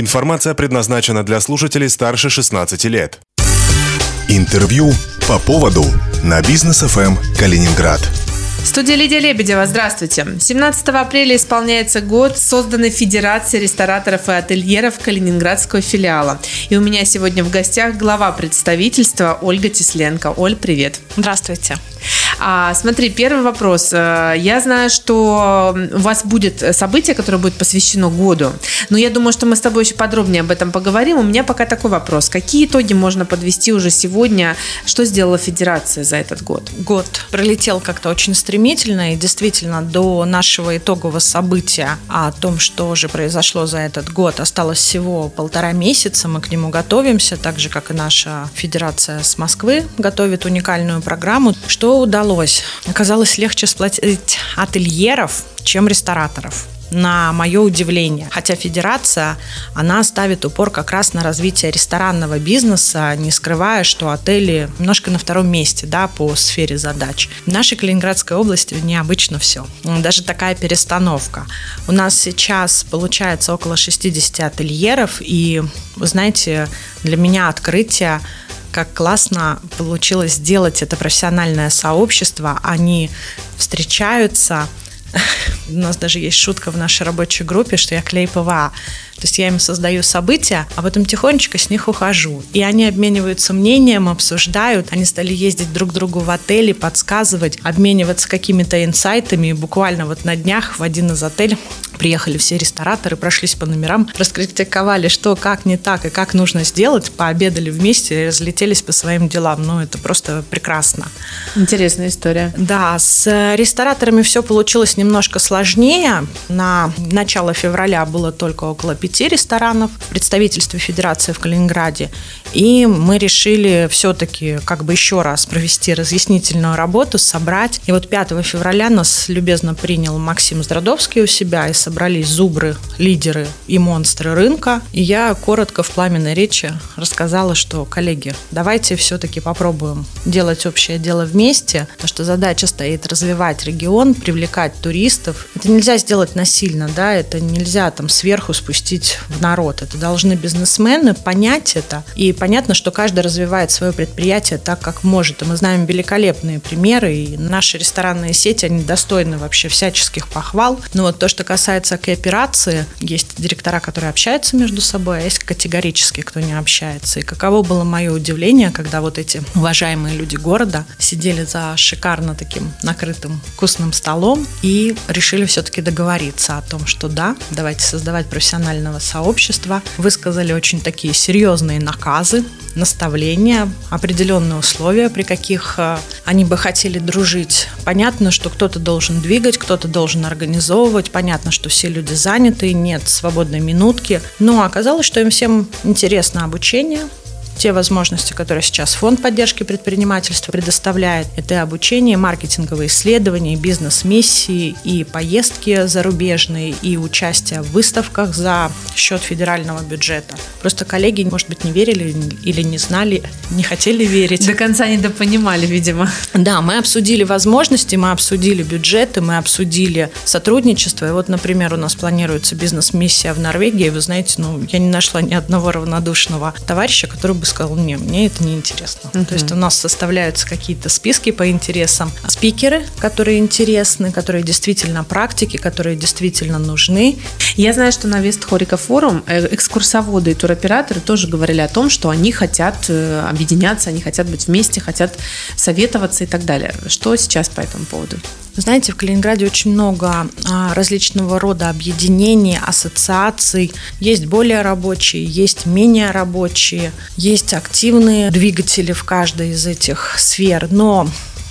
Информация предназначена для слушателей старше 16 лет. Интервью по поводу на бизнес ФМ Калининград. Студия Лидия Лебедева, здравствуйте. 17 апреля исполняется год созданной Федерации рестораторов и ательеров Калининградского филиала. И у меня сегодня в гостях глава представительства Ольга Тесленко. Оль, привет. Здравствуйте. А, смотри, первый вопрос. Э, я знаю, что у вас будет событие, которое будет посвящено году. Но я думаю, что мы с тобой еще подробнее об этом поговорим. У меня пока такой вопрос. Какие итоги можно подвести уже сегодня? Что сделала Федерация за этот год? Год пролетел как-то очень стремительно. И действительно, до нашего итогового события о том, что же произошло за этот год, осталось всего полтора месяца. Мы к нему готовимся, так же, как и наша Федерация с Москвы готовит уникальную программу. Что удалось удалось. Оказалось легче сплотить ательеров, чем рестораторов на мое удивление. Хотя федерация, она ставит упор как раз на развитие ресторанного бизнеса, не скрывая, что отели немножко на втором месте да, по сфере задач. В нашей Калининградской области необычно все. Даже такая перестановка. У нас сейчас получается около 60 ательеров, и, вы знаете, для меня открытие как классно получилось сделать это профессиональное сообщество. Они встречаются. У нас даже есть шутка в нашей рабочей группе, что я клей ПВА. То есть я им создаю события, а потом тихонечко с них ухожу. И они обмениваются мнением, обсуждают. Они стали ездить друг к другу в отели, подсказывать, обмениваться какими-то инсайтами. И буквально вот на днях в один из отелей приехали все рестораторы, прошлись по номерам, раскритиковали, что как не так и как нужно сделать, пообедали вместе разлетелись по своим делам. Ну, это просто прекрасно. Интересная история. Да, с рестораторами все получилось немножко сложнее. На начало февраля было только около пяти ресторанов в Федерации в Калининграде. И мы решили все-таки как бы еще раз провести разъяснительную работу, собрать. И вот 5 февраля нас любезно принял Максим Здрадовский у себя, и собрались зубры, лидеры и монстры рынка. И я коротко в пламенной речи рассказала, что, коллеги, давайте все-таки попробуем делать общее дело вместе, потому что задача стоит развивать регион, привлекать туристов. Это нельзя сделать насильно, да, это нельзя там сверху спустить в народ. Это должны бизнесмены понять это и понятно, что каждый развивает свое предприятие так, как может. И мы знаем великолепные примеры, и наши ресторанные сети, они достойны вообще всяческих похвал. Но вот то, что касается кооперации, есть директора, которые общаются между собой, а есть категорически, кто не общается. И каково было мое удивление, когда вот эти уважаемые люди города сидели за шикарно таким накрытым вкусным столом и решили все-таки договориться о том, что да, давайте создавать профессионального сообщества. Высказали очень такие серьезные наказы, наставления, определенные условия, при каких э, они бы хотели дружить. Понятно, что кто-то должен двигать, кто-то должен организовывать. Понятно, что все люди заняты, нет свободной минутки. Но оказалось, что им всем интересно обучение, те возможности, которые сейчас фонд поддержки предпринимательства предоставляет. Это и обучение, маркетинговые исследования, бизнес-миссии, и поездки зарубежные, и участие в выставках за счет федерального бюджета. Просто коллеги, может быть, не верили или не знали, не хотели верить. До конца недопонимали, видимо. Да, мы обсудили возможности, мы обсудили бюджеты, мы обсудили сотрудничество. И вот, например, у нас планируется бизнес-миссия в Норвегии. Вы знаете, ну, я не нашла ни одного равнодушного товарища, который бы сказал, не, мне это не интересно. Uh-huh. То есть у нас составляются какие-то списки по интересам. Спикеры, которые интересны, которые действительно практики, которые действительно нужны. Я знаю, что на Вестхорика форум э, экскурсоводы и туроператоры тоже говорили о том, что они хотят э, объединяться, они хотят быть вместе, хотят советоваться и так далее. Что сейчас по этому поводу? Знаете, в Калининграде очень много а, различного рода объединений, ассоциаций. Есть более рабочие, есть менее рабочие, есть активные двигатели в каждой из этих сфер. Но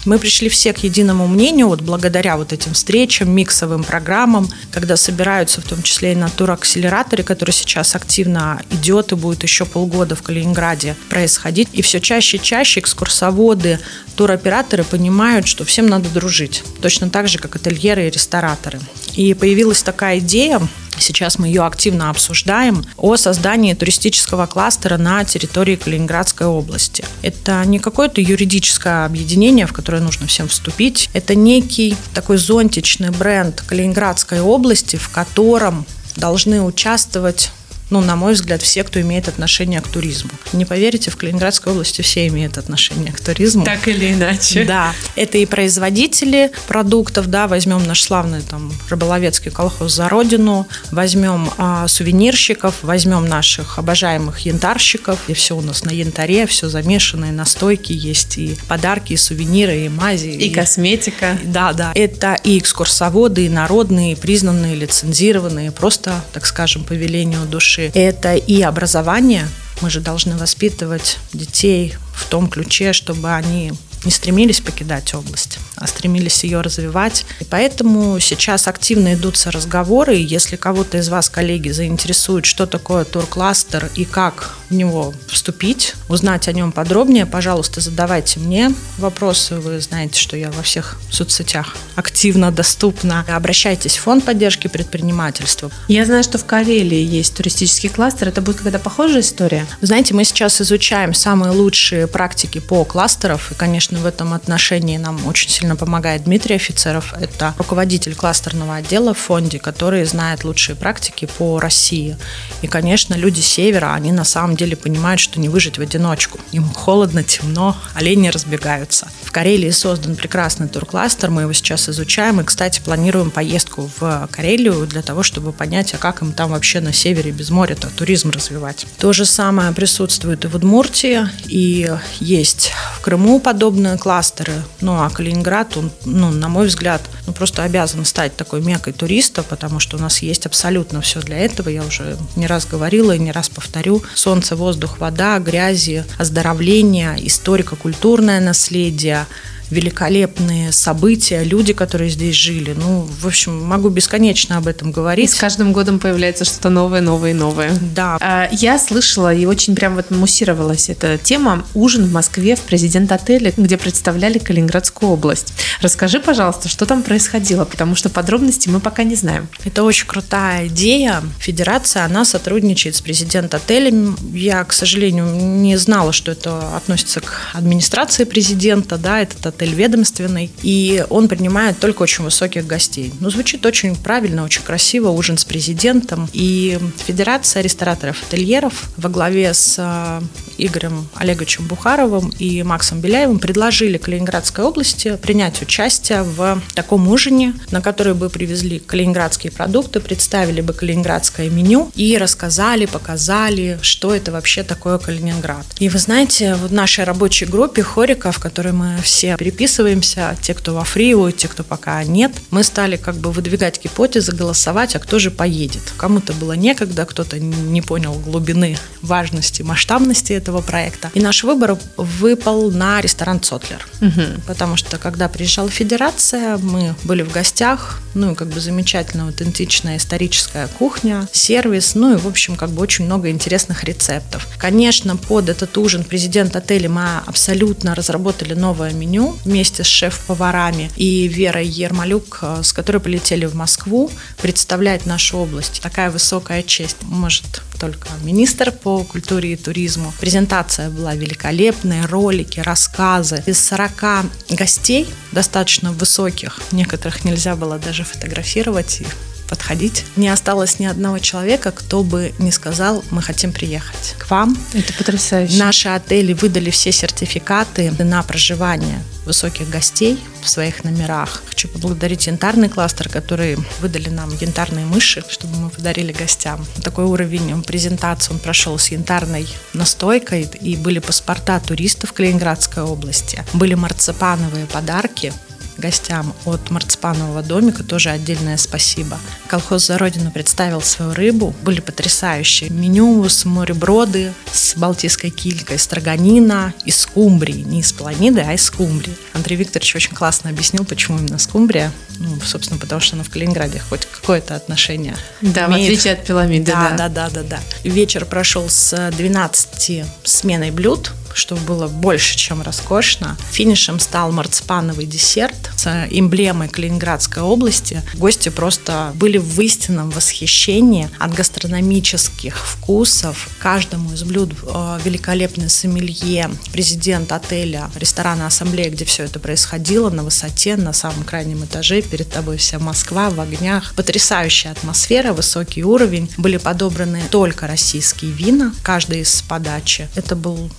мы пришли все к единому мнению, вот благодаря вот этим встречам, миксовым программам, когда собираются в том числе и на туракселераторе, который сейчас активно идет и будет еще полгода в Калининграде происходить. И все чаще и чаще экскурсоводы, туроператоры понимают, что всем надо дружить. Точно так же, как ательеры и рестораторы. И появилась такая идея, Сейчас мы ее активно обсуждаем о создании туристического кластера на территории Калининградской области. Это не какое-то юридическое объединение, в которое нужно всем вступить. Это некий такой зонтичный бренд Калининградской области, в котором должны участвовать ну, на мой взгляд, все, кто имеет отношение к туризму. Не поверите, в Калининградской области все имеют отношение к туризму. Так или иначе. Да, это и производители продуктов, да, возьмем наш славный там рыболовецкий колхоз «За Родину», возьмем а, сувенирщиков, возьмем наших обожаемых янтарщиков, и все у нас на янтаре, все замешанное, настойки есть, и подарки, и сувениры, и мази. И, и косметика. Да, да. Это и экскурсоводы, и народные, и признанные, лицензированные, просто, так скажем, по велению души. Это и образование, мы же должны воспитывать детей в том ключе, чтобы они не стремились покидать область, а стремились ее развивать. И поэтому сейчас активно идутся разговоры. И если кого-то из вас, коллеги, заинтересует, что такое туркластер и как в него вступить, узнать о нем подробнее, пожалуйста, задавайте мне вопросы. Вы знаете, что я во всех соцсетях активно доступна. Обращайтесь в фонд поддержки предпринимательства. Я знаю, что в Карелии есть туристический кластер. Это будет какая-то похожая история? знаете, мы сейчас изучаем самые лучшие практики по кластеров. И, конечно, в этом отношении нам очень сильно помогает Дмитрий Офицеров. Это руководитель кластерного отдела в фонде, который знает лучшие практики по России. И, конечно, люди севера, они на самом деле понимают, что не выжить в одиночку. Им холодно, темно, олени разбегаются. В Карелии создан прекрасный туркластер, мы его сейчас изучаем. И, кстати, планируем поездку в Карелию для того, чтобы понять, а как им там вообще на севере без моря-то туризм развивать. То же самое присутствует и в Удмуртии, и есть в Крыму подобные кластеры. Ну, а Калининград, он, ну, на мой взгляд, ну, просто обязан стать такой мекой туриста, потому что у нас есть абсолютно все для этого. Я уже не раз говорила и не раз повторю. Солнце, воздух, вода, грязи, оздоровление, историко-культурное наследие – великолепные события, люди, которые здесь жили. Ну, в общем, могу бесконечно об этом говорить. И с каждым годом появляется что-то новое, новое, новое. Да. А, я слышала и очень прям вот муссировалась эта тема «Ужин в Москве в президент-отеле», где представляли Калининградскую область. Расскажи, пожалуйста, что там происходило, потому что подробности мы пока не знаем. Это очень крутая идея. Федерация, она сотрудничает с президент-отелем. Я, к сожалению, не знала, что это относится к администрации президента, да, этот отель ведомственный, и он принимает только очень высоких гостей. Ну, звучит очень правильно, очень красиво, ужин с президентом. И Федерация рестораторов-ательеров во главе с э, Игорем Олеговичем Бухаровым и Максом Беляевым предложили Калининградской области принять участие в таком ужине, на который бы привезли калининградские продукты, представили бы калининградское меню и рассказали, показали, что это вообще такое Калининград. И вы знаете, в нашей рабочей группе хорика, в которой мы все переписываемся, те, кто во фриу, те, кто пока нет. Мы стали как бы выдвигать гипотезы, голосовать, а кто же поедет. Кому-то было некогда, кто-то не понял глубины важности, масштабности этого проекта. И наш выбор выпал на ресторан «Цотлер». Угу. Потому что, когда приезжала федерация, мы были в гостях, ну и как бы замечательная, аутентичная историческая кухня, сервис, ну и, в общем, как бы очень много интересных рецептов. Конечно, под этот ужин президент отеля мы абсолютно разработали новое меню, вместе с шеф-поварами и Верой Ермолюк, э, с которой полетели в Москву представлять нашу область. Такая высокая честь может только министр по культуре и туризму. Презентация была великолепная, ролики, рассказы. Из 40 гостей, достаточно высоких, некоторых нельзя было даже фотографировать, подходить. Не осталось ни одного человека, кто бы не сказал, мы хотим приехать к вам. Это потрясающе. Наши отели выдали все сертификаты на проживание высоких гостей в своих номерах. Хочу поблагодарить янтарный кластер, который выдали нам янтарные мыши, чтобы мы подарили гостям. Такой уровень презентации он прошел с янтарной настойкой, и были паспорта туристов Калининградской области, были марципановые подарки, гостям от марципанового домика тоже отдельное спасибо. Колхоз «За Родину» представил свою рыбу. Были потрясающие меню с мореброды, с балтийской килькой, строганина из скумбрии. Не из планиды, а из скумбрии. Андрей Викторович очень классно объяснил, почему именно скумбрия. Ну, собственно, потому что она в Калининграде хоть какое-то отношение Да, имеет. в отличие от пирамиды, да. Да, да, да, да, да. Вечер прошел с 12 сменой блюд чтобы было больше, чем роскошно. Финишем стал марципановый десерт с эмблемой Калининградской области. Гости просто были в истинном восхищении от гастрономических вкусов. Каждому из блюд э, великолепный сомелье, президент отеля, ресторана Ассамблея, где все это происходило, на высоте, на самом крайнем этаже, перед тобой вся Москва в огнях. Потрясающая атмосфера, высокий уровень. Были подобраны только российские вина, каждый из подачи. Это был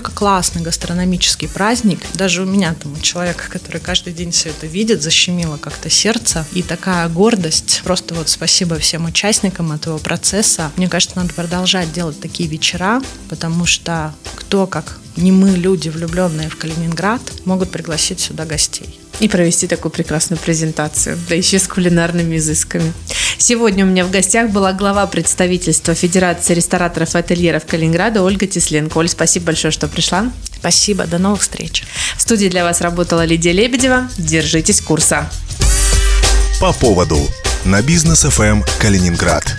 настолько классный гастрономический праздник. Даже у меня там, у человека, который каждый день все это видит, защемило как-то сердце. И такая гордость. Просто вот спасибо всем участникам этого процесса. Мне кажется, надо продолжать делать такие вечера, потому что кто, как не мы, люди, влюбленные в Калининград, могут пригласить сюда гостей. И провести такую прекрасную презентацию, да еще с кулинарными изысками. Сегодня у меня в гостях была глава представительства Федерации рестораторов и ательеров Калининграда Ольга Тесленко. Оль, спасибо большое, что пришла. Спасибо, до новых встреч. В студии для вас работала Лидия Лебедева. Держитесь курса. По поводу на бизнес ФМ Калининград.